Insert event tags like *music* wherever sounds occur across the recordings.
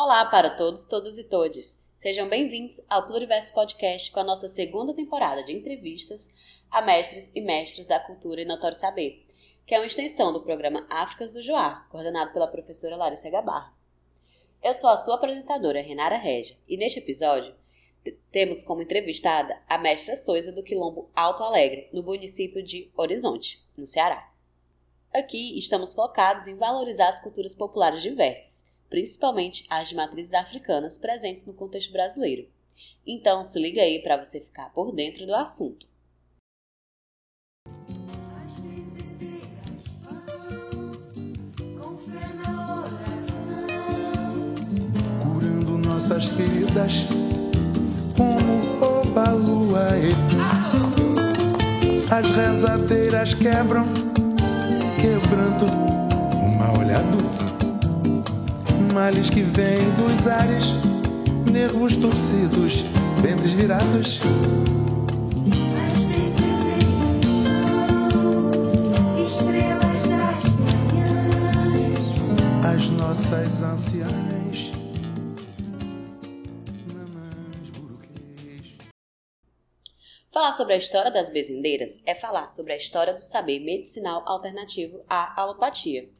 Olá para todos, todas e todes. Sejam bem-vindos ao Pluriverso Podcast com a nossa segunda temporada de entrevistas a mestres e mestres da cultura e notório saber, que é uma extensão do programa Áfricas do Joá, coordenado pela professora Larissa Gabar. Eu sou a sua apresentadora, Renara Regia, e neste episódio temos como entrevistada a mestra Soisa do Quilombo Alto Alegre, no município de Horizonte, no Ceará. Aqui estamos focados em valorizar as culturas populares diversas, principalmente as de matrizes africanas presentes no contexto brasileiro. Então, se liga aí para você ficar por dentro do assunto. Curando nossas feridas como rouba a lua. As rezadeiras quebram, quebrando uma olhada males que vêm dos ares, nervos torcidos, ventres virados. As nossas anciãs. Falar sobre a história das bezendeiras é falar sobre a história do saber medicinal alternativo à alopatia,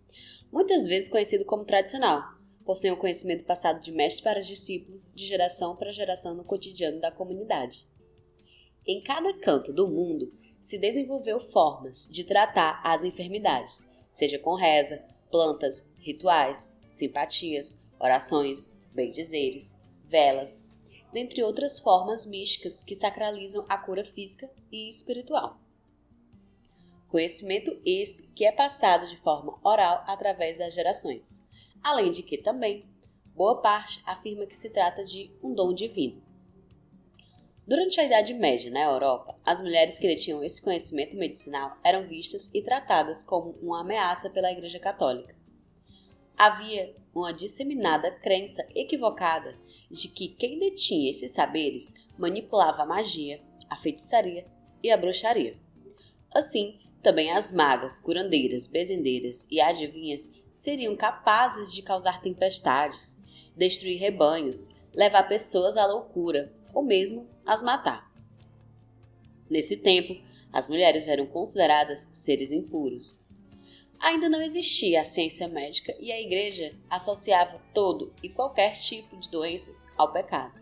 muitas vezes conhecido como tradicional, possuem o conhecimento passado de mestres para discípulos, de geração para geração no cotidiano da comunidade. Em cada canto do mundo se desenvolveu formas de tratar as enfermidades, seja com reza, plantas, rituais, simpatias, orações, bendizeres, velas, dentre outras formas místicas que sacralizam a cura física e espiritual. Conhecimento esse que é passado de forma oral através das gerações além de que também boa parte afirma que se trata de um dom divino. Durante a Idade Média, na Europa, as mulheres que detinham esse conhecimento medicinal eram vistas e tratadas como uma ameaça pela Igreja Católica. Havia uma disseminada crença equivocada de que quem detinha esses saberes manipulava a magia, a feitiçaria e a bruxaria. Assim, também as magas, curandeiras, bezendeiras e adivinhas seriam capazes de causar tempestades, destruir rebanhos, levar pessoas à loucura ou mesmo as matar. Nesse tempo, as mulheres eram consideradas seres impuros. Ainda não existia a ciência médica e a igreja associava todo e qualquer tipo de doenças ao pecado,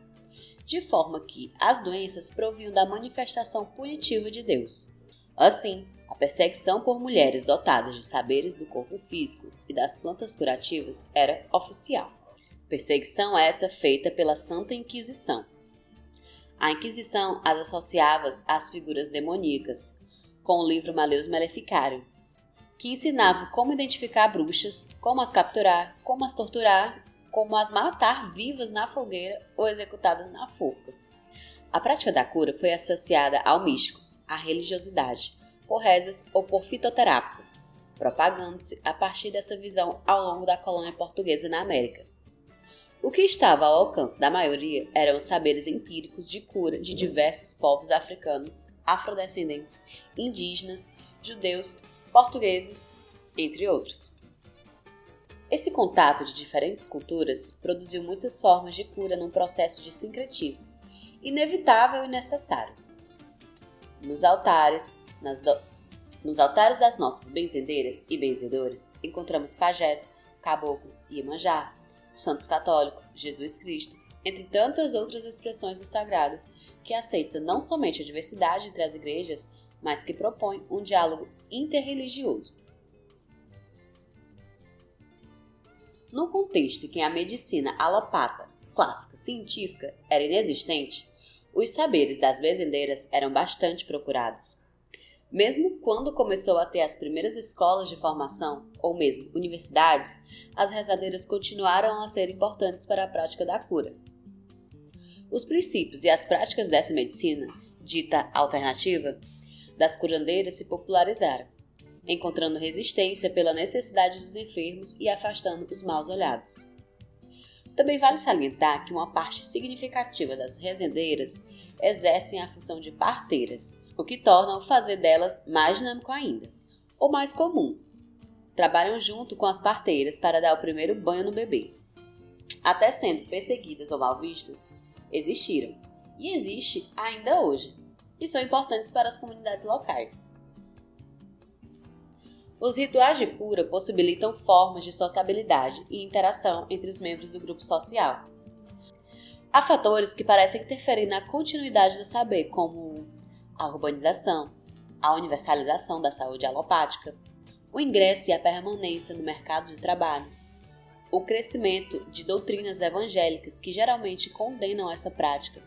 de forma que as doenças provinham da manifestação punitiva de Deus. Assim, a perseguição por mulheres dotadas de saberes do corpo físico e das plantas curativas era oficial. Perseguição essa feita pela Santa Inquisição. A Inquisição as associava às figuras demoníacas, com o livro Maleus Maleficarium, que ensinava como identificar bruxas, como as capturar, como as torturar, como as matar vivas na fogueira ou executadas na forca. A prática da cura foi associada ao místico, à religiosidade, por rezas ou por fitoterápicos, propagando-se a partir dessa visão ao longo da colônia portuguesa na América. O que estava ao alcance da maioria eram os saberes empíricos de cura de diversos povos africanos, afrodescendentes, indígenas, judeus, portugueses, entre outros. Esse contato de diferentes culturas produziu muitas formas de cura num processo de sincretismo, inevitável e necessário. Nos altares, do... Nos altares das nossas benzedeiras e benzedores encontramos pajés, caboclos, Iemanjá, santos católicos, Jesus Cristo, entre tantas outras expressões do sagrado, que aceita não somente a diversidade entre as igrejas, mas que propõe um diálogo interreligioso. No contexto em que a medicina alopata, clássica científica, era inexistente, os saberes das benzedeiras eram bastante procurados. Mesmo quando começou a ter as primeiras escolas de formação, ou mesmo universidades, as rezadeiras continuaram a ser importantes para a prática da cura. Os princípios e as práticas dessa medicina, dita alternativa, das curandeiras se popularizaram, encontrando resistência pela necessidade dos enfermos e afastando os maus olhados. Também vale salientar que uma parte significativa das rezendeiras exercem a função de parteiras, o que torna o fazer delas mais dinâmico ainda, ou mais comum. Trabalham junto com as parteiras para dar o primeiro banho no bebê. até sendo perseguidas ou mal vistas, existiram e existe ainda hoje, e são importantes para as comunidades locais. Os rituais de cura possibilitam formas de sociabilidade e interação entre os membros do grupo social. Há fatores que parecem interferir na continuidade do saber, como a urbanização, a universalização da saúde alopática, o ingresso e a permanência no mercado de trabalho, o crescimento de doutrinas evangélicas que geralmente condenam essa prática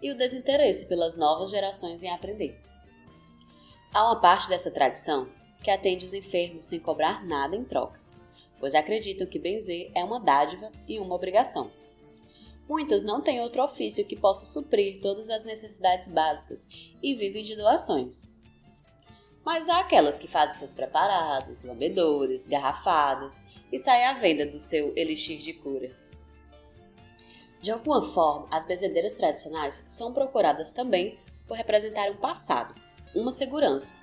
e o desinteresse pelas novas gerações em aprender. Há uma parte dessa tradição que atende os enfermos sem cobrar nada em troca, pois acreditam que benzer é uma dádiva e uma obrigação. Muitas não têm outro ofício que possa suprir todas as necessidades básicas e vivem de doações. Mas há aquelas que fazem seus preparados, lambedores, garrafadas e saem à venda do seu elixir de cura. De alguma forma, as benzedeiras tradicionais são procuradas também por representar um passado, uma segurança,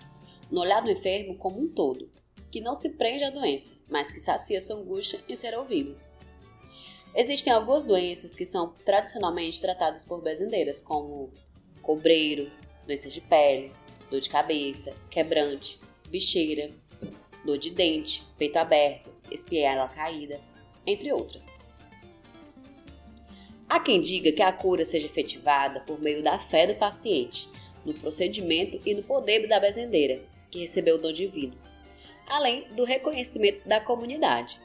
no olhar do enfermo como um todo, que não se prende à doença, mas que sacia sua angústia em ser ouvido. Existem algumas doenças que são tradicionalmente tratadas por benzedeiras, como cobreiro, doenças de pele, dor de cabeça, quebrante, bicheira, dor de dente, peito aberto, espiela caída, entre outras. Há quem diga que a cura seja efetivada por meio da fé do paciente, no procedimento e no poder da bezendeira, que recebeu o dom divino, além do reconhecimento da comunidade.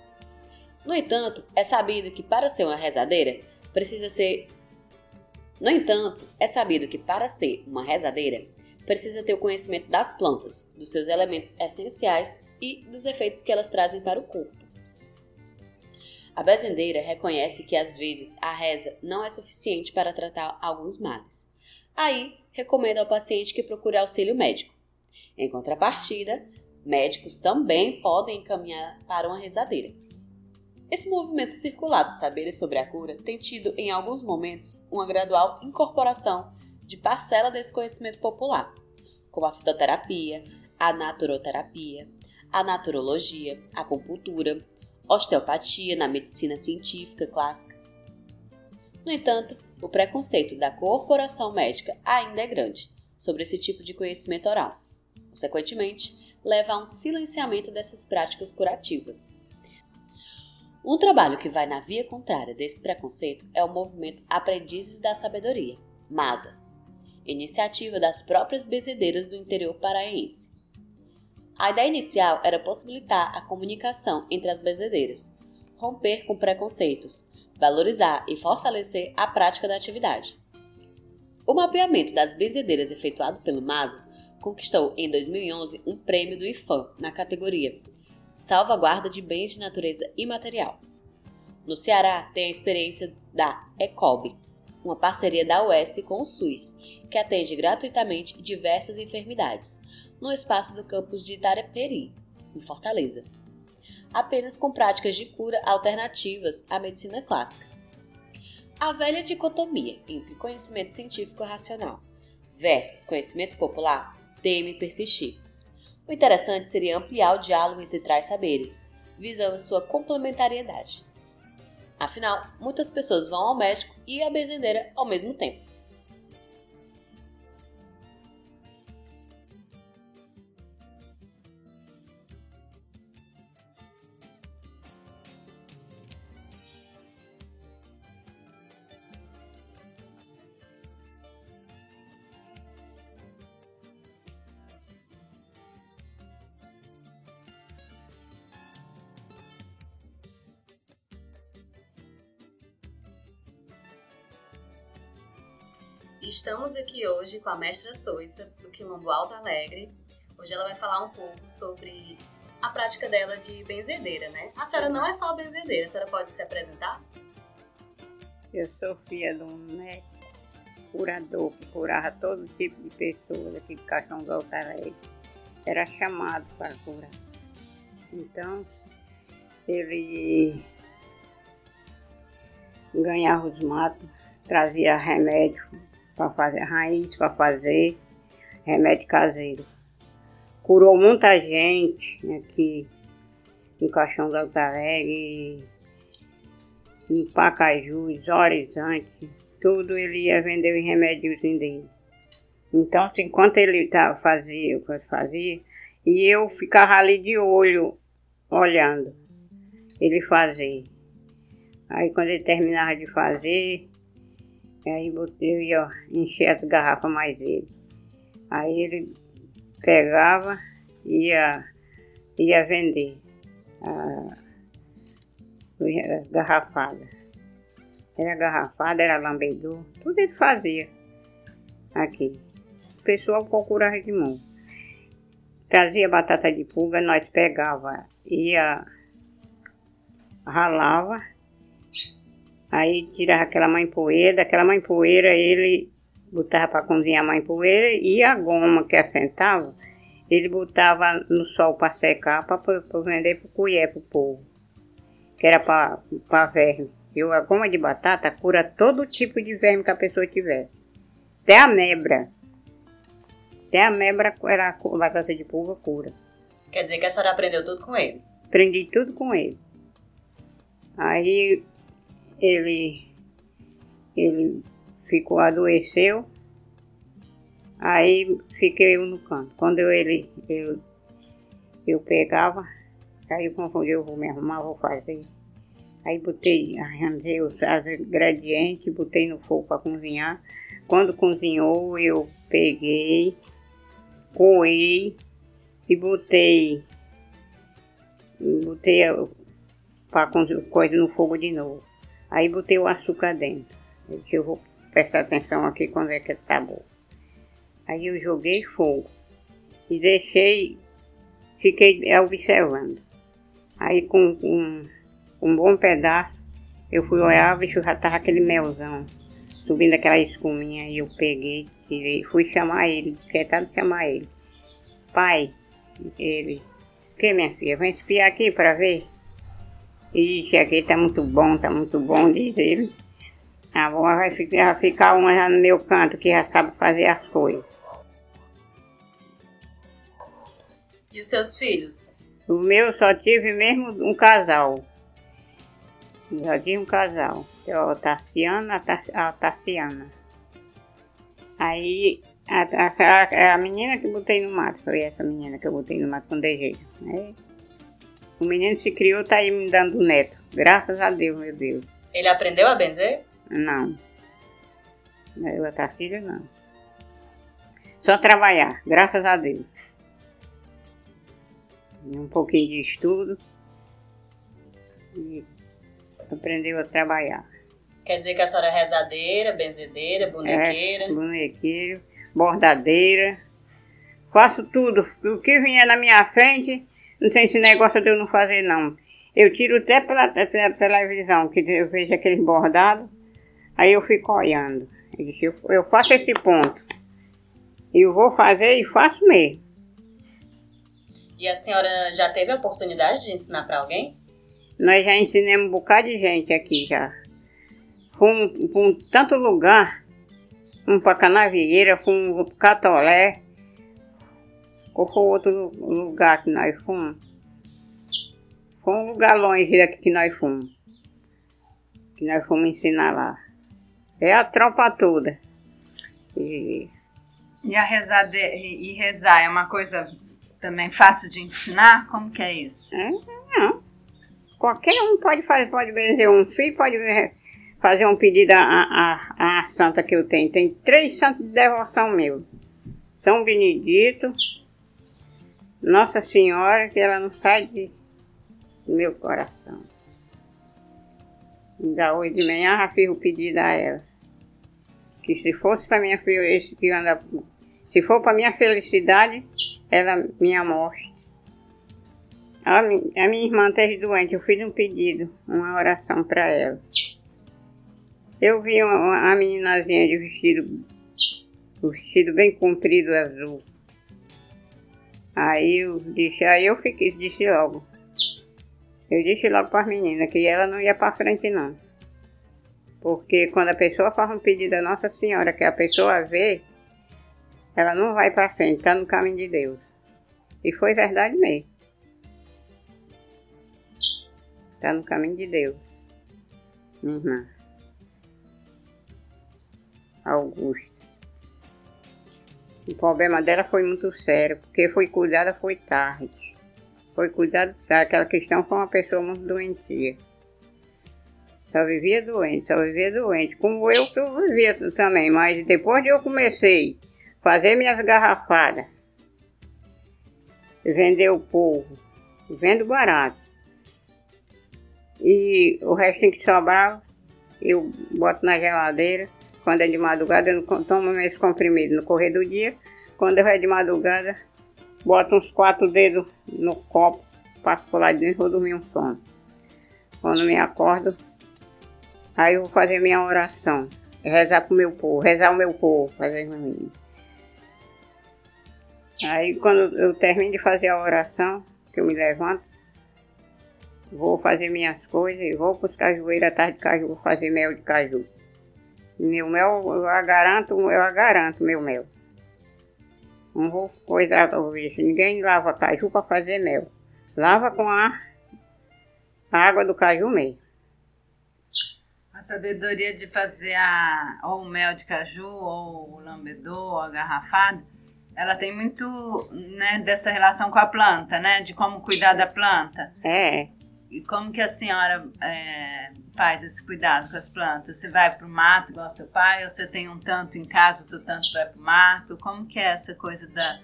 No entanto, é sabido que para ser uma rezadeira precisa ser No entanto, é sabido que para ser uma rezadeira precisa ter o conhecimento das plantas, dos seus elementos essenciais e dos efeitos que elas trazem para o corpo. A bezendeira reconhece que às vezes a reza não é suficiente para tratar alguns males. Aí, recomenda ao paciente que procure auxílio médico. Em contrapartida, médicos também podem encaminhar para uma rezadeira. Esse movimento circular dos saberes sobre a cura tem tido, em alguns momentos, uma gradual incorporação de parcela desse conhecimento popular, como a fitoterapia, a naturoterapia, a naturologia, a acupuntura, osteopatia na medicina científica clássica. No entanto, o preconceito da corporação médica ainda é grande sobre esse tipo de conhecimento oral. Consequentemente, leva a um silenciamento dessas práticas curativas. Um trabalho que vai na via contrária desse preconceito é o movimento Aprendizes da Sabedoria, MASA, iniciativa das próprias bezedeiras do interior paraense. A ideia inicial era possibilitar a comunicação entre as bezedeiras, romper com preconceitos, valorizar e fortalecer a prática da atividade. O mapeamento das bezedeiras efetuado pelo MASA conquistou em 2011 um prêmio do IFAM na categoria Salvaguarda de Bens de Natureza Imaterial. No Ceará, tem a experiência da ECOB, uma parceria da UES com o SUS, que atende gratuitamente diversas enfermidades, no espaço do campus de Itaraperi, em Fortaleza. Apenas com práticas de cura alternativas à medicina clássica. A velha dicotomia entre conhecimento científico racional versus conhecimento popular teme persistir. O interessante seria ampliar o diálogo entre tais saberes, visando sua complementariedade. Afinal, muitas pessoas vão ao médico e à bezendeira ao mesmo tempo. Estamos aqui hoje com a mestra Soissa, do Quilombo Alto Alegre. Hoje ela vai falar um pouco sobre a prática dela de benzedeira, né? A senhora não é só benzedeira, a senhora pode se apresentar? Eu sou filha de um médico curador que curava todo tipo de pessoas aqui de Caixão do Alto Alegre. Era chamado para curar. Então, ele ganhava os matos, trazia remédio para fazer raiz, para fazer remédio caseiro. Curou muita gente aqui em Caixão do Alto Alegre. no Pacaju, Horizonte, tudo ele ia vender os remédios dele. Então, assim, enquanto ele tava, fazia o que ele fazia, e eu ficava ali de olho, olhando ele fazer. Aí quando ele terminava de fazer, aí eu ia encher as garrafas mais dele. Aí ele pegava e ia, ia vender a, a garrafada. Era garrafada, era lambedor, tudo ele fazia aqui. O pessoal procurava de mão. Trazia batata de pulga, nós pegava, ia, ralava, aí tirava aquela mãe poeira, daquela mãe poeira ele botava para cozinhar a mãe poeira e a goma que assentava, ele botava no sol para secar para vender para colher para o povo, que era para verme. E a goma de batata cura todo tipo de verme que a pessoa tiver. Até a mebra. Até a mebra era a batata de pulga cura. Quer dizer que a senhora aprendeu tudo com ele? Aprendi tudo com ele. Aí ele, ele ficou, adoeceu. Aí fiquei eu no canto. Quando eu, ele, eu, eu pegava, aí eu confundi, eu vou me arrumar, vou fazer. Aí botei, arranjei os ingredientes, botei no fogo para cozinhar. Quando cozinhou, eu peguei, coei e botei, botei para coisa no fogo de novo. Aí botei o açúcar dentro. Eu vou prestar atenção aqui quando é que tá bom. Aí eu joguei fogo e deixei, fiquei observando. Aí com, com um bom pedaço. Eu fui olhar, bicho, já tava aquele melzão, subindo aquela escuminha, e eu peguei, tirei, fui chamar ele, tentando chamar ele. Pai, ele, que minha filha, vem espiar aqui para ver? Ixi, aqui tá muito bom, tá muito bom, diz ele. A avó vai ficar, ficar uma já no meu canto, que já sabe fazer as coisas. E os seus filhos? O meu só tive mesmo um casal. Já tinha um casal, que é o Tarciano a Tarciana. Aí a, a, a, menina que botei no mato, foi essa menina que eu botei no mato com desejo. Né? O menino se criou, tá aí me dando neto. Graças a Deus, meu Deus. Ele aprendeu a benzer? Não. Eu, a Tarcília, não. Só trabalhar, graças a Deus. Um pouquinho de estudo. E aprendeu a trabalhar. Quer dizer que a senhora é rezadeira, benzedeira, bonequeira? É, bonequeira, bordadeira. Faço tudo. O que vier na minha frente, não tem esse negócio de eu não fazer, não. Eu tiro até pela, pela televisão, que eu vejo aqueles bordados, aí eu fico olhando. Eu, disse, eu, eu faço esse ponto. Eu vou fazer e faço mesmo. E a senhora já teve a oportunidade de ensinar para alguém? Nós já ensinamos um bocado de gente aqui já. Fomos para um tanto lugar. Fomos para Canavieira, fomos para Catolé. Qual foi outro lugar que nós fomos? Foi um lugar longe daqui que nós fomos. Que nós fomos ensinar lá. É a tropa toda. E, e a rezar de, e rezar é uma coisa também fácil de ensinar? Como que é isso? É, não. Qualquer um pode fazer, pode benzer um filho, pode fazer um pedido à, à, à santa que eu tenho. Tem três santos de devoção meu. São Benedito, Nossa Senhora, que ela não sai de, meu coração. Ainda hoje de manhã já fiz o pedido a ela. Que se fosse para minha esse que anda. Se for para minha felicidade, ela minha morte. A, minha irmã esteve doente, eu fiz um pedido, uma oração para ela. Eu vi uma, uma meninazinha de vestido, vestido bem comprido azul. Aí eu disse, aí eu fiquei, disse logo. Eu disse logo para as meninas que ela não ia para frente não. Porque quando a pessoa faz um pedido a Nossa Senhora, que a pessoa vê, ela não vai para frente, está no caminho de Deus. E foi verdade mesmo. Está no caminho de Deus. Minha irmã. Augusta. O problema dela foi muito sério, porque foi cuidada foi tarde. Foi cuidada tarde. Aquela questão foi uma pessoa muito doentia. Só vivia doente, só vivia doente. Como eu que eu vivia também, mas depois de eu comecei a fazer minhas garrafadas, vender o povo, vendo barato. E o restinho que sobrava, eu boto na geladeira. Quando é de madrugada, eu tomo meus comprimidos no correr do dia. Quando é de madrugada, boto uns quatro dedos no copo, passo por lá dentro e vou dormir um sono. Quando me acordo, aí eu vou fazer minha oração. Rezar pro meu povo, rezar o meu povo, fazer mim. Aí quando eu termino de fazer a oração, que eu me levanto, vou fazer minhas coisas e vou os cajueiros atrás de caju, vou fazer mel de caju. Meu mel, eu garanto, eu garanto meu mel. Não vou coisar o bicho. Ninguém lava caju para fazer mel. Lava com a água do caju mesmo. A sabedoria de fazer a, ou o mel de caju, ou o lambedor, ou a garrafada, ela tem muito né, dessa relação com a planta, né? De como cuidar da planta. É. E como que a senhora é, faz esse cuidado com as plantas? Você vai para o mato igual seu pai, ou você tem um tanto em casa, outro tanto vai para o mato? Como que é essa coisa da,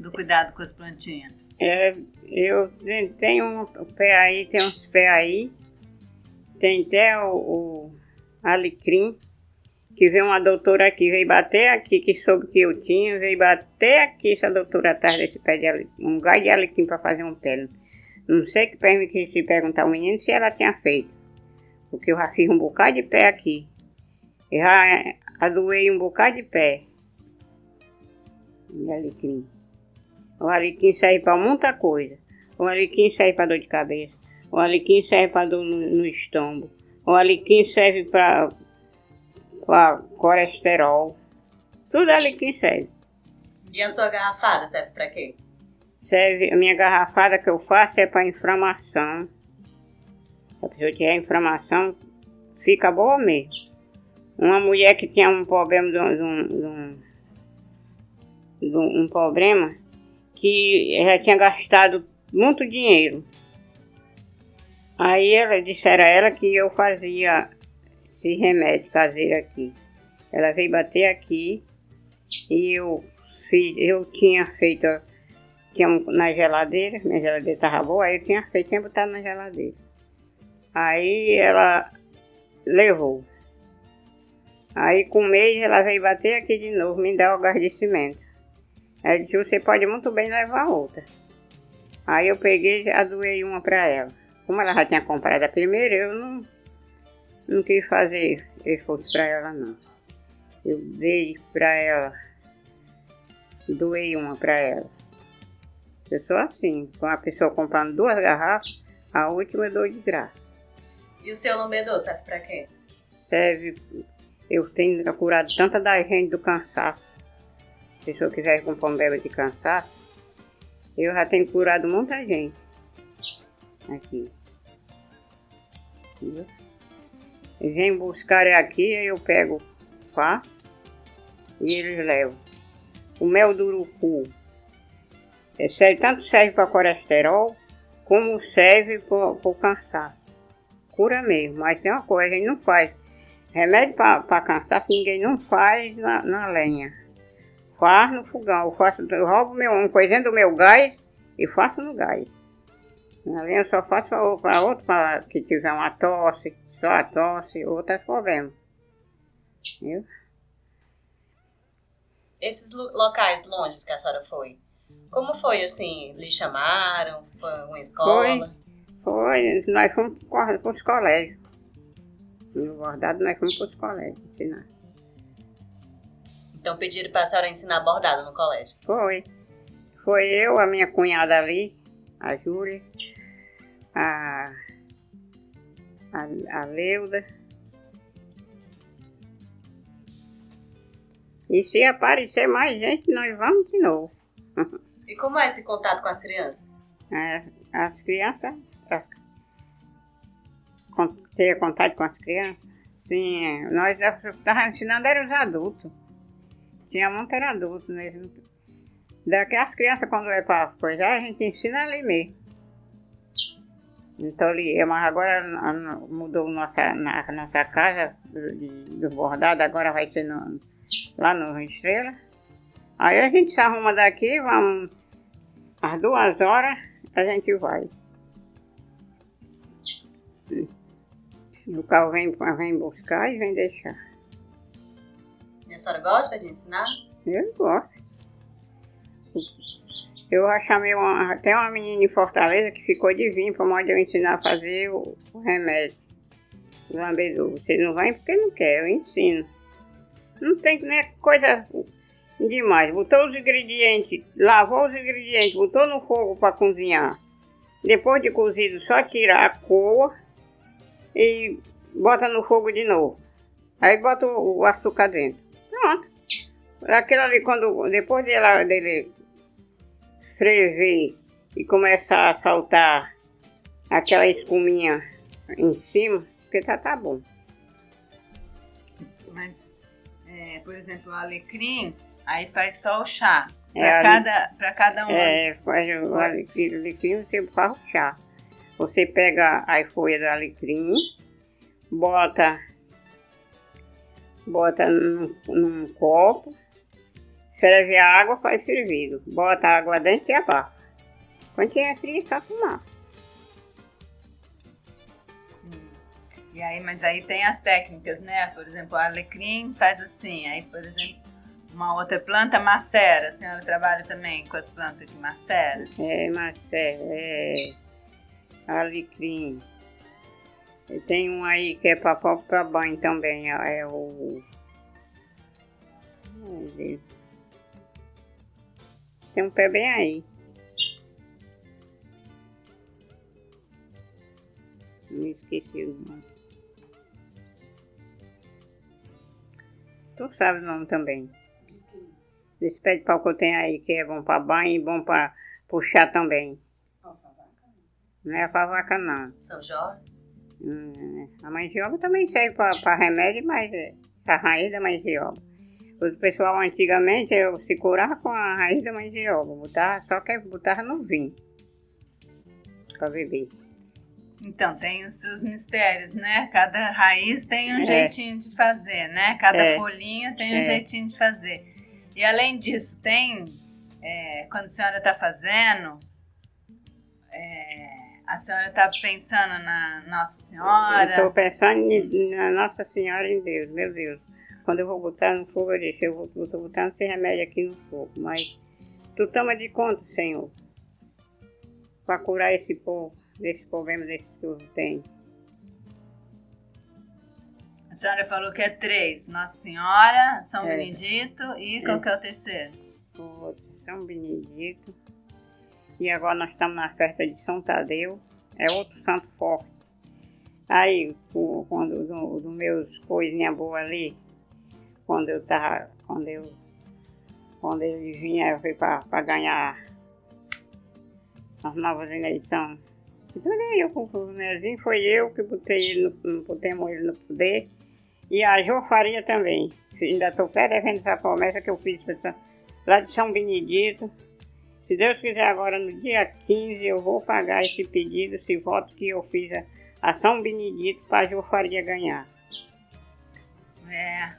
do cuidado com as plantinhas? É, eu tenho um pé aí, tem uns pés aí, tem até o, o alecrim, que veio uma doutora aqui, veio bater aqui, que soube que eu tinha, veio bater aqui essa doutora atrás desse pé de alecrim, um gás de alecrim para fazer um pé. Não sei que permitir se perguntar ao menino se ela tinha feito. Porque eu já fiz um bocado de pé aqui. Eu já adoei um bocado de pé. De alecrim. O alecrim serve para muita coisa. O alecrim serve para dor de cabeça. O alecrim serve para dor no, no estômago. O alecrim serve para colesterol. Tudo que serve. E a sua garrafada serve para quê? Serve, a minha garrafada que eu faço é para inflamação. Se a pessoa tiver inflamação, fica boa mesmo. Uma mulher que tinha um problema de um, de um, de um, problema que já tinha gastado muito dinheiro. Aí ela disseram a ela que eu fazia esse remédio caseiro aqui. Ela veio bater aqui e eu fiz, eu tinha feito tinha na geladeira, minha geladeira estava boa, aí eu tinha feito, tinha botado na geladeira. Aí ela levou. Aí com um mês ela veio bater aqui de novo, me dar o agradecimento. Ela disse, você pode muito bem levar outra. Aí eu peguei e doei uma para ela. Como ela já tinha comprado a primeira, eu não não quis fazer esforço para ela não. Eu dei para ela, doei uma para ela. Eu sou assim, com a pessoa comprando duas garrafas, a última eu dou de graça. E o seu lambedor serve para quê? Serve, eu tenho curado tanta da gente do cansaço. Se a pessoa quiser comprar um bebê de cansaço, eu já tenho curado muita gente aqui. Entendeu? vem buscar aqui, aí eu pego pá e eles levam. O mel do urucu é, serve, tanto serve para colesterol como serve para o cansaço. Cura mesmo, mas tem uma coisa, a gente não faz. Remédio para cansaço ninguém não faz na, na lenha. Faz no fogão. Eu, faço, eu roubo meu, um coisinha do meu gás e faço no gás. Na lenha eu só faço para outro, para que tiver uma tosse só a tosse, outras problemas. Viu? Esses locais longe que a senhora foi, como foi assim? Lhe chamaram? Foi uma escola? Foi, foi. nós fomos para os colégios. No bordado nós fomos para os colégios ensinar. Então pediram para a senhora ensinar bordado no colégio? Foi. Foi eu, a minha cunhada ali, a Júlia, a a, a Leuda. E se aparecer mais gente, nós vamos de novo. *laughs* E como é esse contato com as crianças? É, as crianças, é, Ter contato com as crianças. Sim, é. nós estávamos ensinando eram os adultos. Tinha muito era adulto mesmo. Daqui as crianças quando é para coisar, a gente ensina ali mesmo. Então ali, mas agora mudou nossa, na, nossa casa do, do bordado, agora vai ser no- lá no Estrela. Aí a gente se arruma daqui, vamos às duas horas a gente vai. E o carro vem, vem buscar e vem deixar. E a senhora gosta de ensinar? Eu gosto. Eu já chamei uma, até uma menina em Fortaleza que ficou de vir para onde eu ensinar a fazer o, o remédio. O lambedor. Você não vai porque não quer, eu ensino. Não tem nem coisa demais. Botou os ingredientes, lavou os ingredientes, botou no fogo para cozinhar. Depois de cozido, só tirar a coa e bota no fogo de novo. Aí bota o, açúcar dentro. Pronto. Aquilo ali, quando, depois dela, dele ferver e começar a saltar aquela espuminha em cima, porque tá, tá bom. Mas, é, por exemplo, o alecrim, aí faz só o chá. É, Pra, ali- cada, pra cada um. É, faz o alecrim, alecrim você faz o chá. Você pega as folhas do alecrim, bota, bota num, num copo, ferve a água, faz fervido. Bota a água dentro e abafa. Quando tiver frio, é só tomar. Sim. E aí, mas aí tem as técnicas, né? Por exemplo, o alecrim faz assim. Aí, por exemplo, uma outra planta macera. A senhora trabalha também com as plantas que macera? É, Marcelo, é alecrim. E Tem um aí que é para para banho também, é o. Tem um pé bem aí. Me esqueci o nome. Tu sabe o nome também. Esse pé de pau que eu tenho aí, que é bom para banho e bom para puxar também. Não é para vaca, não. São Jorge? Hum, a mandioca também serve para remédio, mas é a raiz da mandioca. O pessoal antigamente eu se curava com a raiz da mandioca, botava, só que botava no vinho para beber. Então, tem os seus mistérios, né? Cada raiz tem um É. jeitinho de fazer, né? Cada É. folhinha tem um É. jeitinho de fazer. E além disso, tem, é, quando a senhora está fazendo, é, a senhora está pensando na Nossa Senhora. Estou pensando na Nossa Senhora em Deus, meu Deus. Quando eu vou botar no fogo, eu disse, eu estou botando esse remédio aqui no fogo, mas tu toma de conta, Senhor, para curar esse povo, desse problema desse povo tem. A senhora falou que é três: Nossa Senhora, São É. Benedito e qual que é o terceiro? o outro, São Benedito. E agora nós estamos na festa de São Tadeu. É outro santo forte. Aí, quando do, do meus coisinhas boas ali, quando eu tava, quando eu, quando ele vinha, eu fui para ganhar as novas eleições. Então eu com o Nezinho, foi eu que botei ele no, no- botemos ele no poder. E a Jo Faria também. Ainda estou pé devendo essa promessa que eu fiz pra lá de São Benedito. Se Deus quiser, agora no dia 15 eu vou pagar esse pedido, esse voto que eu fiz a, a São Benedito para a Jo Faria ganhar. É,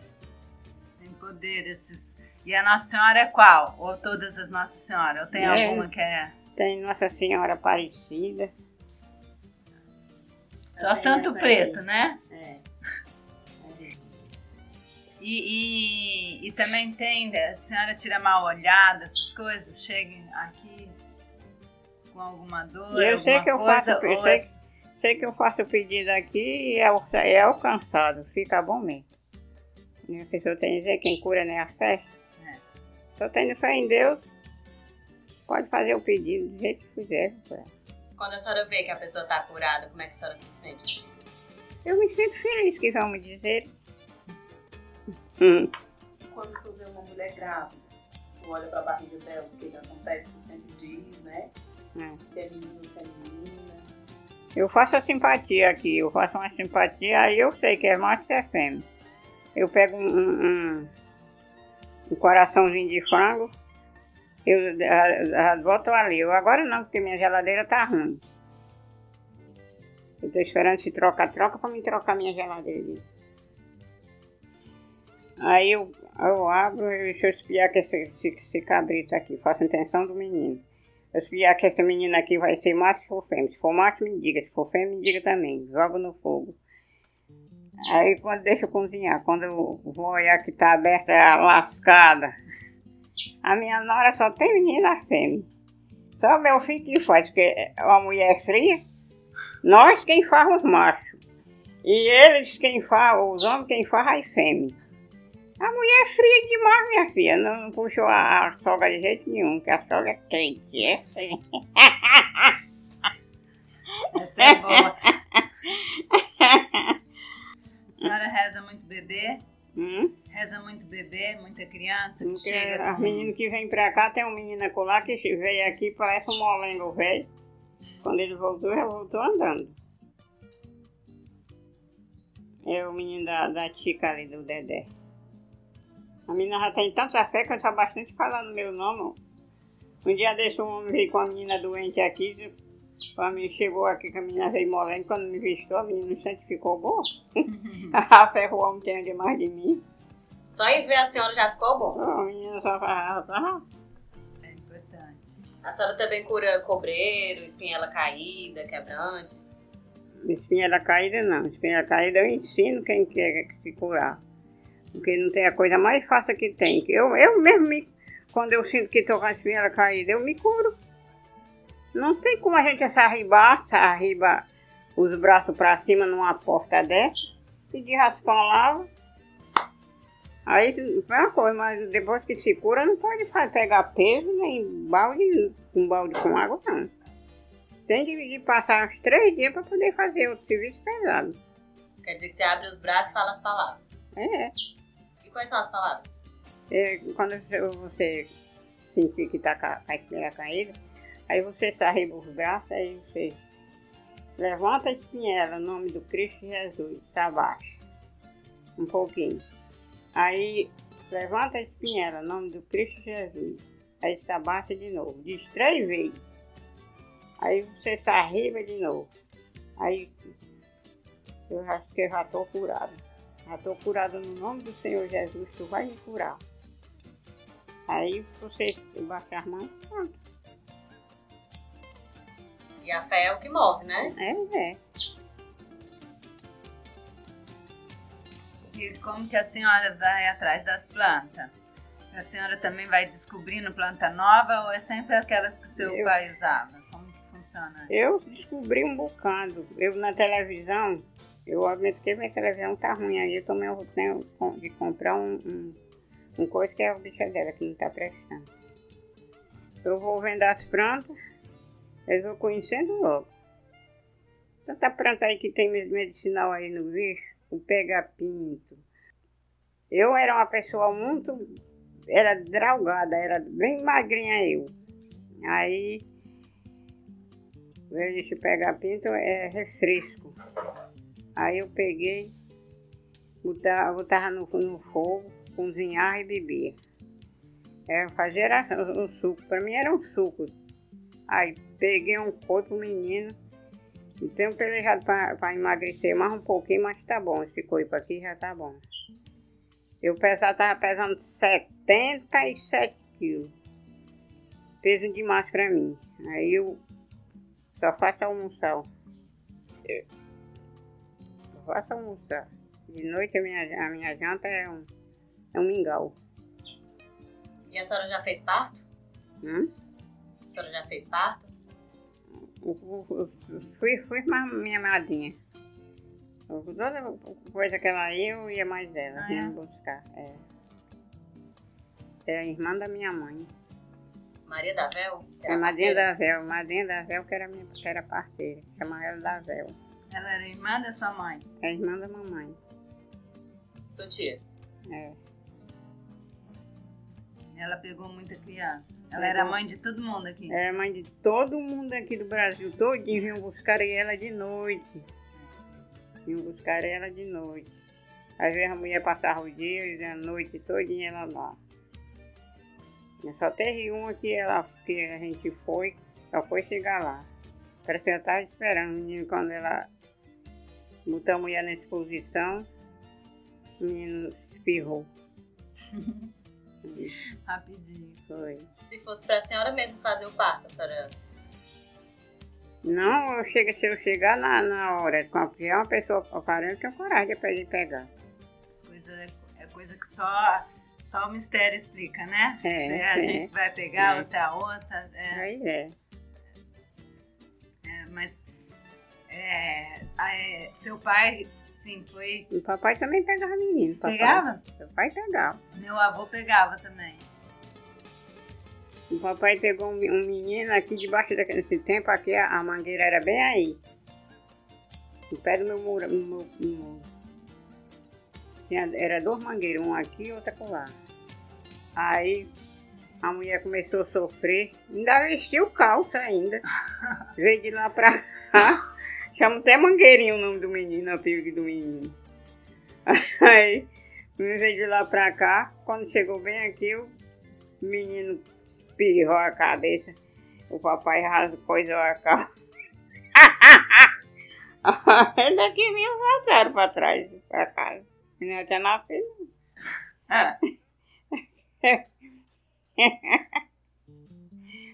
tem poder esses. E a Nossa Senhora é qual? Ou todas as Nossas Senhoras? Ou tem É. alguma que é. Tem Nossa Senhora Aparecida. Só Santo Preto, né? É. E, e, e também tem, a senhora tira mal olhada, essas coisas, chega aqui com alguma dor, Eu sei alguma que eu coisa, faço, eu ou sei é- Sei que eu faço o pedido aqui e é, é alcançado, fica bom mesmo. A pessoa tem que dizer quem cura nem a fé. É. Só tendo fé em Deus, pode fazer o pedido do jeito que quiser. Quando a senhora vê que a pessoa tá curada, como é que a senhora se sente? Eu me sinto feliz, que vamos dizer. Hum. Quando tu vê uma mulher grávida, tu olha pra barriga dela, o que que acontece, tu sempre diz, né? É. Se é menino, se é menina. Eu faço a simpatia aqui, eu faço uma simpatia, aí eu sei que é macho e é fêmea. Eu pego um, um, um, coraçãozinho de frango, eu boto ali. Eu agora não, porque minha geladeira tá ruim. Eu tô esperando se troca-troca para me trocar minha geladeira. Aí eu, eu abro e deixa eu espiar que esse, esse, esse cabrito aqui, faço intenção do menino. Eu espiar que essa menina aqui vai ser macho for fêmea. Se for macho, me diga. Se for fêmea, me diga também. Jogo no fogo. Aí quando deixa eu cozinhar, quando eu vou olhar que tá aberta a lascada, a minha nora só tem menina fêmea. Só meu filho que faz, porque a mulher é fria, nós quem faz os machos. E eles quem faz, os homens quem faz é fêmea. A mulher é fria demais, minha filha. Não, não puxou a, a, sogra de jeito nenhum, que a sogra é quente. É assim. *laughs* Essa é boa. A senhora reza muito bebê? Hum? Reza muito bebê, muita criança que Porque chega as com... meninas que vêm pra cá, tem um menino colar que veio aqui, parece um molengo velho. Quando ele voltou, já voltou andando. É o menino da, da Tica ali, do Dedé. A menina já tem tanta fé que eu está bastante falando meu nome. Um dia desse um homem veio com a menina doente aqui, a mim chegou aqui que a menina veio molengo, quando me vistou, a menina no instante ficou boa. *laughs* a fé o homem tem demais de mim. Só em ver a senhora já ficou bom. A menina só faz. ah, É importante. A senhora também cura cobreiro, espinhela caída, quebrante. Espinha caída não. Espinha caída eu ensino quem quer se curar. Porque não tem a coisa mais fácil que tem. Eu, eu mesmo, me, quando eu sinto que estou com a espinha caída, eu me curo. Não tem como a gente se arribar, se arriba os braços para cima numa porta dessa, pedir raspão lava. Aí foi uma coisa, mas depois que se cura não pode pegar peso nem balde, um balde com água não. Tem de passar uns três dias para poder fazer o serviço pesado. Quer dizer que você abre os braços e fala as palavras. É. E quais são as palavras? É, quando você- sentir que está com a espinha caída, aí você arriba os braços, aí você levanta a espinhela, no nome do Cristo Jesus, está abaixo. Um pouquinho. Aí levanta a espinhela, no nome do Cristo Jesus. Aí está abaixo de novo. Diz três vezes. Aí você se arriba de novo. Aí eu acho que eu já estou curado. Já estou curada no nome do Senhor Jesus, tu vai me curar. Aí você baixa as mãos, pronto. E a fé é o que move, né? É, é. E como que a senhora vai atrás das plantas? A senhora também vai descobrindo planta nova ou é sempre aquelas que seu Eu- pai usava? Como que funciona? Eu descobri um bocado. Eu na televisão, eu admito que minha televisão tá ruim aí, eu também tenho de comprar um, um, um coisa que é o bicho dela, que não tá prestando. Eu vou vendo as plantas, eu vou conhecendo logo. Tanta planta aí que tem me- medicinal aí no bicho, o pega-pinto. Eu era uma pessoa muito. Era drogada, era bem magrinha eu. Aí eu disse pegar pinto é refresco. Aí eu peguei, botava, botava no, no fogo, cozinhava e bebia. É, fazia era o suco, pra mim era um suco. Aí peguei um corpo menino, e tenho pelejado pra, pra emagrecer mais um pouquinho, mas tá bom, esse corpo aqui já tá bom. Eu pesava, tava pesando 77 quilos. Peso demais pra mim. Aí eu só faço almoçar. Faço almoçar. De noite a minha, a minha janta é um, é um mingau. E a senhora já fez parto? Hum? A senhora já fez parto? Eu- eu- eu Fui, fui mais minha madrinha. Toda coisa que ela ia, eu ia mais ela, Ah, é? buscar. É. É a irmã da minha mãe. Maria da Vel? É a madrinha da Vel, madrinha da Vel que era minha que era parceira. Chamava ela da Vel. Ela era irmã da sua mãe? É a irmã da mamãe. Sua tia. É. Ela pegou muita criança. Ela Pegou. era mãe de todo mundo aqui. Era mãe de todo mundo aqui do Brasil, todinho vinham buscar ela de noite. Vinham buscar ela de noite. Às vezes a mulher passava o dia e a noite todinha ela lá. Só teve uma que, ela, que a gente foi, só foi chegar lá. Parece que ela estava esperando o menino quando ela botou a mulher na exposição, o menino espirrou. *laughs* Rapidinho. Foi. Se fosse pra senhora mesmo fazer o parto, a senhora Não, eu chego, se eu chegar na, na hora, a- porque é uma pessoa parando, eu tenho coragem de pedir pegar. Essas coisas é, é coisa que só, só o mistério explica, né? É, se a é. gente vai pegar É. ou se a outra. é. Aí é. É, mas é, é, seu pai, sim, foi. O papai também pegava menino. Papai. Pegava? O papai pegava. Meu avô pegava também. O papai pegou um, um menino aqui debaixo daquele tempo, aqui a, a mangueira era bem aí. No pé do meu muro. meu- muro. Tinha- era duas mangueiras, uma aqui e outra lá. Aí a mulher começou a sofrer, ainda vestiu calça ainda. *laughs* Veio de lá pra cá. Chama até mangueirinho o nome do menino, a filha do menino. *laughs* Aí veio de lá pra cá, quando chegou bem aqui, o menino pirrou a cabeça. O papai rasgou a calça. Aí *laughs* daqui vinha voltaram pra trás, pra casa. Não tinha nascido. Ah,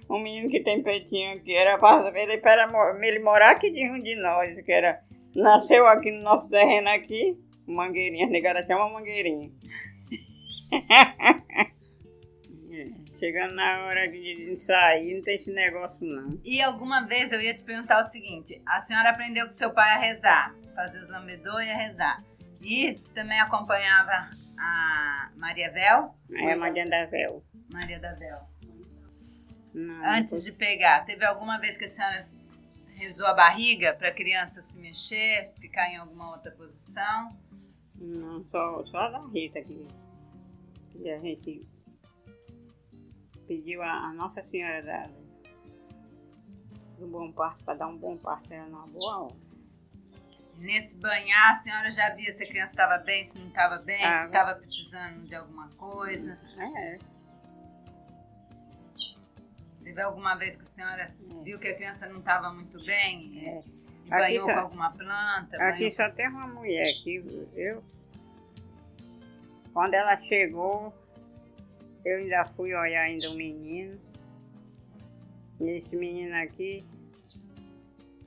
Um menino que tem peitinho aqui, era ele, para mo- ele morar aqui de um de nós, que era. Nasceu aqui no nosso terreno aqui, mangueirinha, negada chama mangueirinha. *laughs* Chegando na hora de sair, não tem esse negócio não. E alguma vez eu ia te perguntar o seguinte: a senhora aprendeu com seu pai a rezar, fazer os lambedô e a rezar. E também acompanhava a Maria Vel, a Maria da Véu. Maria da Vel. Não, Antes de pegar, teve alguma vez que a senhora rezou a barriga para a criança se mexer, ficar em alguma outra posição? Não, só, só da Rita que, que a gente pediu a, a Nossa Senhora da, do Bom Parto para dar um bom parto era numa boa hora. Nesse banhar, a senhora já via se a criança estava bem, se não estava bem, se Tava. estava precisando de alguma coisa. É, Teve alguma vez que a senhora viu que a criança não estava muito bem é. e banhou só- com alguma planta? Aqui banhou- só tem uma mulher aqui, eu. Quando ela chegou, eu ainda fui olhar ainda o menino. E esse menino aqui,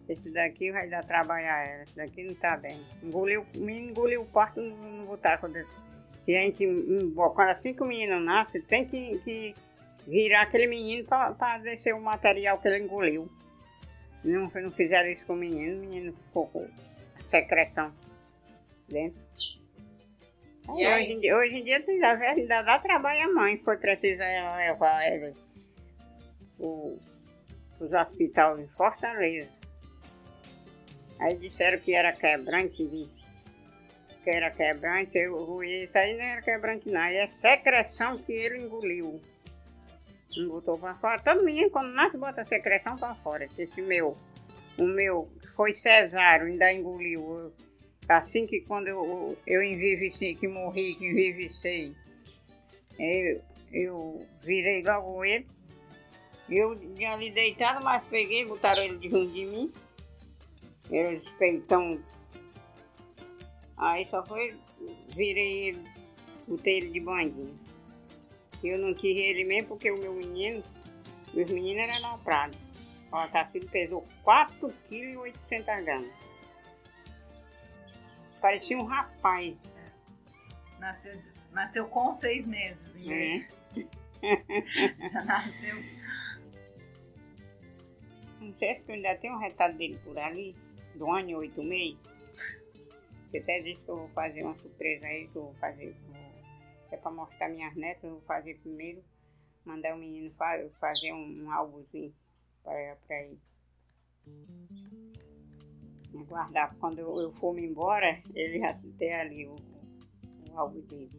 esse daqui vai dar trabalho a ela, esse daqui não tá bem. Engoliu, o menino engoliu o parto, não, não botaram quando. A gente, quando assim que o menino nasce, tem que, que virar aquele menino para descer o material que ele engoliu. Não, não fizeram isso com o menino, o menino ficou com a secreção dentro. Aí? Hoje, em dia, hoje em dia ainda, dá trabalho a mãe, foi preciso levar ele para os hospitais em Fortaleza. Aí disseram que era quebrante, que era quebrante, eu isso aí não era quebrante não, é secreção que ele engoliu. Não botou pra fora. Todo menino quando nasce bota a secreção pra fora. Esse meu, o meu foi cesário, ainda engoliu. Assim que quando eu, eu enviveci, que morri, que envivecei, eu, eu virei logo ele. Eu tinha ali deitado, mas peguei, botaram ele de junto de mim. Eles peitão. Aí só foi, virei ele, botei ele de bandinho. Eu não tirei ele mesmo porque o meu menino, meus meninos eram aloprados. Ó, tá filho pesou 4,8 kg. Parecia um rapaz. Nasceu, nasceu com seis meses, em vez. *laughs* Já nasceu. Não sei se tu ainda tem um retrato dele por ali, do ano e oito meses. Você até disse que eu vou fazer uma surpresa aí, que eu vou fazer. É pra mostrar minhas netas, eu vou fazer primeiro, mandar o menino fa- fazer um, um álbumzinho pra ele. E Guardar, quando eu, eu for me embora, ele já tem ali o, o álbum dele.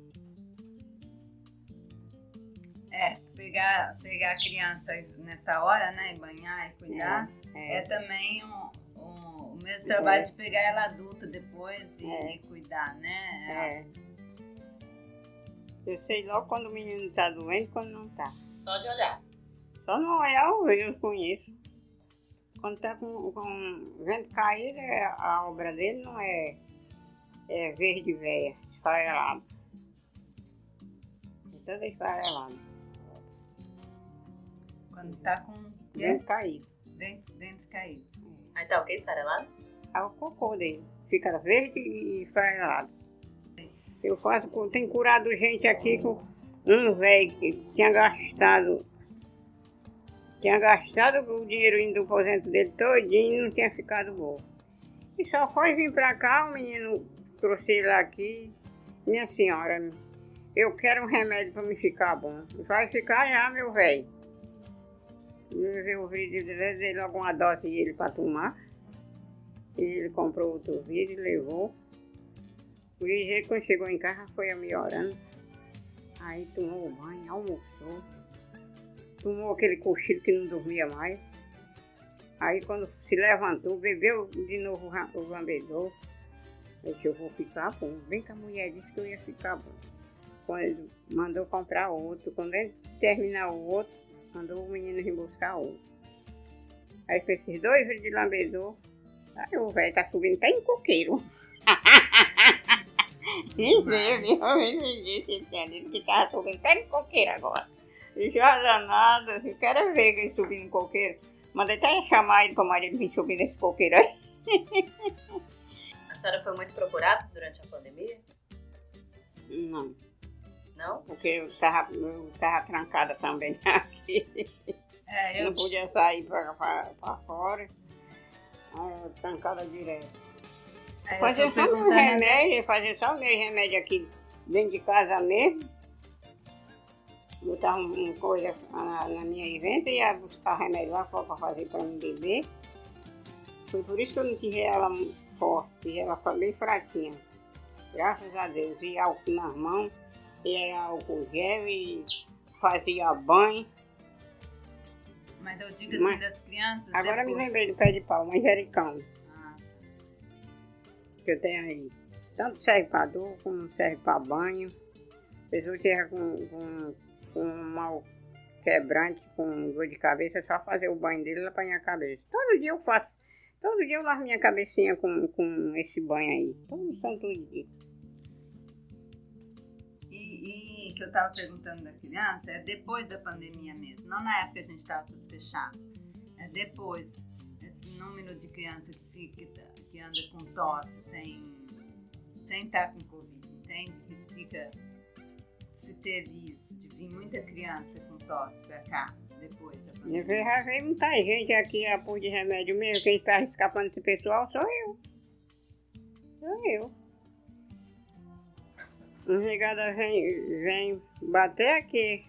É, pegar, pegar a criança nessa hora, né? E banhar e cuidar, É, é, também um, um- o mesmo trabalho de pegar ela adulta depois e, É. e cuidar, né? é. Eu sei logo quando o menino tá doente e quando não tá. Só de olhar. Só no olhar eu conheço. Quando tá com, com vento caído, é- a obra dele não é, é verde véia, esfarelado. É toda esfarelada. Quando tá com? Vento caído. dentro, dentro caído. Aí tá o quê? Esfarelado? É o cocô dele. Fica verde e esfarelado. Eu faço, tem curado gente aqui com um velho que tinha gastado, tinha gastado o dinheiro do aposento dele todinho e não tinha ficado bom. E só foi vir pra cá, o menino trouxe ele aqui, minha senhora, eu quero um remédio pra me ficar bom. Vai ficar já, meu velho. Eu dei logo uma dose dele pra tomar. E ele comprou outro vidro e levou. O jeito quando chegou em casa foi melhorando. Aí tomou banho, almoçou. Tomou aquele cochilo que não dormia mais. Aí quando se levantou, bebeu de novo o lambedor. Eu disse, eu vou ficar bom. Bem que a mulher disse que eu ia ficar bom. Quando ele mandou comprar outro. Quando ele terminar o outro, mandou o menino vir buscar outro. Aí fez esses dois de lambedor. Aí o velho tá subindo até em coqueiro. *laughs* Mesmo, eu me disse, que tava subindo até em coqueiro agora. E já danado, eu quero ver ele subindo em coqueiro. Mandei até chamar ele para marido vir subir nesse coqueiro aí. A senhora foi muito procurada durante a pandemia? Não, Não? porque eu tava, eu trancada também *laughs* aqui. É, Eu não podia sair pra fora. Aí eu trancada direto. É, eu Fazer só até- remédio, fazer só meu remédio aqui dentro de casa mesmo. Botar um, um coisa na, na minha inventa e ia buscar remédio lá pra fazer pra mim beber. Foi por isso que eu não tive ela forte, ela foi bem fraquinha. Graças a Deus. E álcool nas mãos, e álcool gel e fazia banho. Mas eu digo assim Mas- das crianças. Agora me depois- lembrei do pé de pau, manjericão. Que eu tenho aí. Tanto serve para dor como serve para banho. Pessoa que é com, com, com um mal quebrante, com dor de cabeça, é só fazer o banho dele e apanhar a cabeça. Todo dia eu faço. Todo dia eu lavo minha cabecinha com, com esse banho aí. Todo santo dia. E, e que eu tava perguntando da criança é depois da pandemia mesmo, não na época que a gente tava tudo fechado. É depois. Esse número de criança que, fica, que anda com tosse sem sem estar com Covid, entende? Que fica. Se teve isso, de vir muita criança com tosse pra cá, depois da Eu pandemia. já veio muita gente aqui a pôr de remédio mesmo. Quem está escapando desse pessoal sou eu. Sou eu. A negada vem, vem bater aqui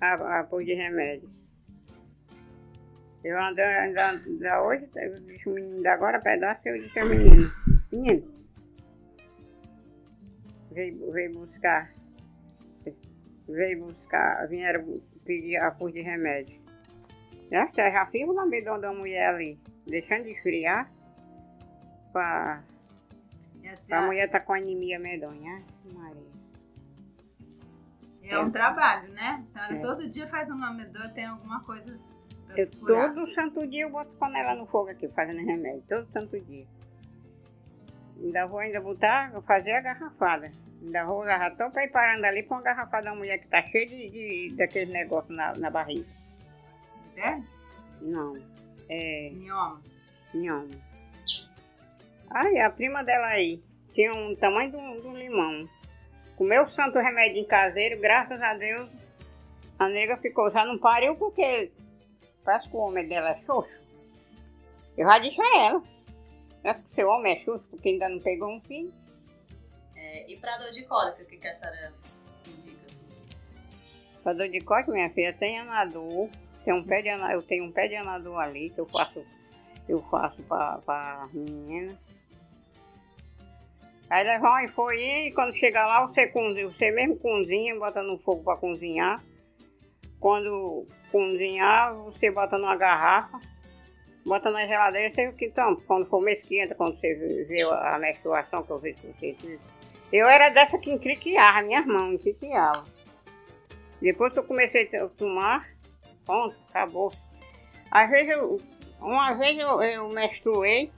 a, a pôr de remédio. Eu ando, ando hoje, eu disse o menino da agora, pedaço, eu disse ao menino, menino, veio, veio buscar, veio buscar, vieram pedir a pôr de remédio. Já, já já fiz o lambedão da mulher ali, deixando de esfriar, pra, E assim, pra mulher tá com anemia medonha. Ai, Maria. é um trabalho, né? A senhora É. todo dia faz um lamedor, tem alguma coisa Eu, todo santo dia eu boto panela no fogo aqui, fazendo remédio, todo santo dia. Ainda vou ainda botar, vou fazer a garrafada. Ainda vou, já tô preparando ali pra uma garrafada da mulher que tá cheia de, de daqueles negócios na, na barriga. É? Não, é Mioma. nhoma. Ai, a prima dela aí tinha um tamanho de um, de um limão. Comeu o santo remédio caseiro, graças a Deus, a nega ficou. Já não pariu porque parece que o homem dela é xoxo. Eu já disse a ela. Parece que seu homem é xoxo porque ainda não pegou um filho. É, e pra dor de cólica, o que, que a senhora indica? Pra dor de corte, minha filha, tem anador. Tem um pé de anador, eu tenho um pé de anador ali que eu faço, eu faço pra menina. Aí levar e foi e quando chegar lá você cozinha, você mesmo cozinha, bota no fogo pra cozinhar. Quando cozinhar, você bota numa garrafa, bota na geladeira, você que toma. Quando for mesquinha, quando você vê a menstruação que eu vejo que você. Eu era dessa que encriquiava, minhas mãos encriquiavam. Depois que eu comecei a tomar, pronto, acabou. Às vezes, eu, uma vez eu, eu menstruei,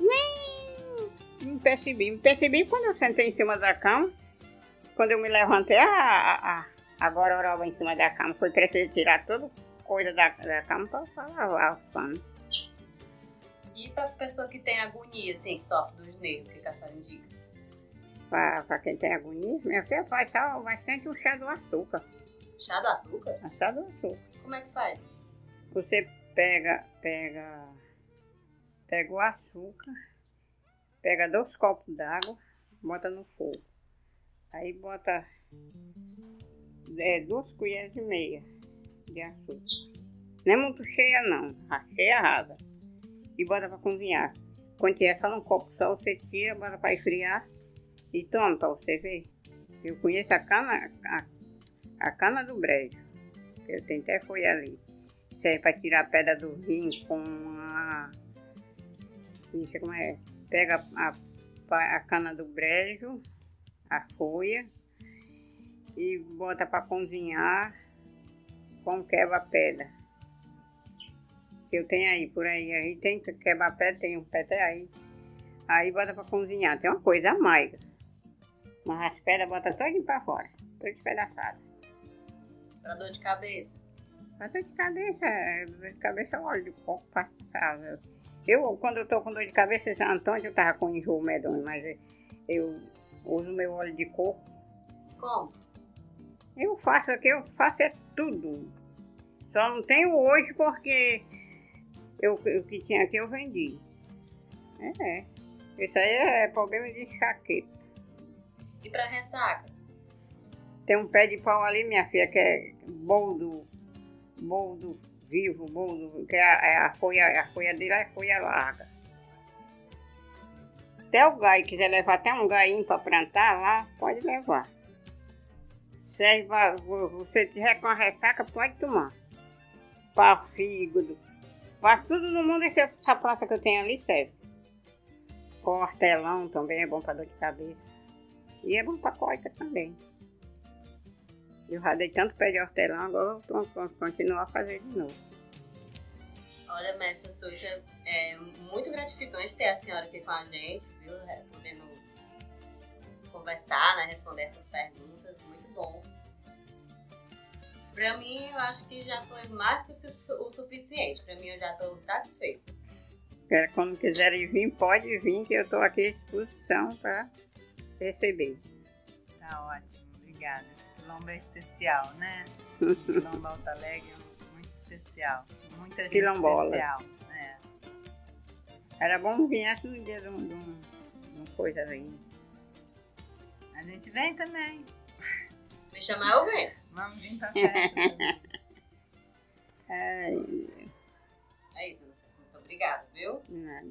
nem me percebi. Me percebi quando eu sentei em cima da cama. Quando eu me levantei, a, a, a, a gororoba em cima da cama. Foi preciso tirar toda coisa da, da cama para lavar os panos. E pra pessoa que tem agonia, assim, que sofre dos nervos, o que a senhora indica? Para quem tem agonia, minha filha faz só bastante o chá do açúcar. Chá do açúcar? O chá do açúcar. Como é que faz? Você pega, pega, pega o açúcar, pega dois copos d'água, bota no fogo. Aí bota é, duas colheres e meia de açúcar. Não é muito cheia não, a cheia rasa. E bota para cozinhar. Quando tiver só num copo só, você tira, bota para esfriar e toma para você ver. Eu conheço a cana, a, a cana do brejo. Eu tenho até foi ali. Serve para tirar a pedra do rim com a. Isso, como é? Pega a, a cana do brejo, a folha, e bota para cozinhar com quebra-pedra. Eu tenho aí, por aí, aí tem quebra-pedra, tem um pé até aí. Aí bota para cozinhar, tem uma coisa amarga. Mas as pedras bota todinho para fora, todo despedaçado. Pra dor de cabeça? Pra dor de cabeça, é, dor de cabeça eu óleo de coco passava. Eu, quando eu tô com dor de cabeça, esse Antônio eu tava com enjoo medonho, mas eu uso meu óleo de coco. Como? Eu faço aqui, eu faço é tudo. Só não tenho hoje porque eu, o que tinha aqui eu vendi. É, isso aí é problema de enxaqueca. E pra ressaca? Tem um pé de pau ali, minha filha, que é boldo, boldo vivo, boldo, que é a, é a folha, a folha dele é folha larga. Até o gai, quiser levar até um gainho para plantar lá, pode levar. Pra, você tiver com a ressaca, pode tomar. Para fígado. Para tudo no mundo, essa planta que eu tenho ali serve. Com hortelão também é bom para dor de cabeça. E é bom para coita também. Eu já dei tanto pé de hortelã, agora eu vou continuar a fazer de novo. Olha, mestra Suja, é muito gratificante ter a senhora aqui com a gente, viu? É, podendo conversar, né? responder essas perguntas, bom. Pra mim, eu acho que já foi mais que o suficiente. Pra mim, eu já estou satisfeita. Quando quiserem vir, pode vir, que eu estou aqui à disposição para receber. Tá ótimo, obrigada. Esse quilombo é especial, né? O *laughs* quilombo Alto Alegre é muito especial. Muita gente Quilombola. especial. É. Era bom vir antes no dia de um, de um, de um coisa aí. A gente vem também. Me chamar, eu venho. Vamos vir pra festa. também. *laughs* Ai, É isso, Luciana. Muito obrigada, viu? nada.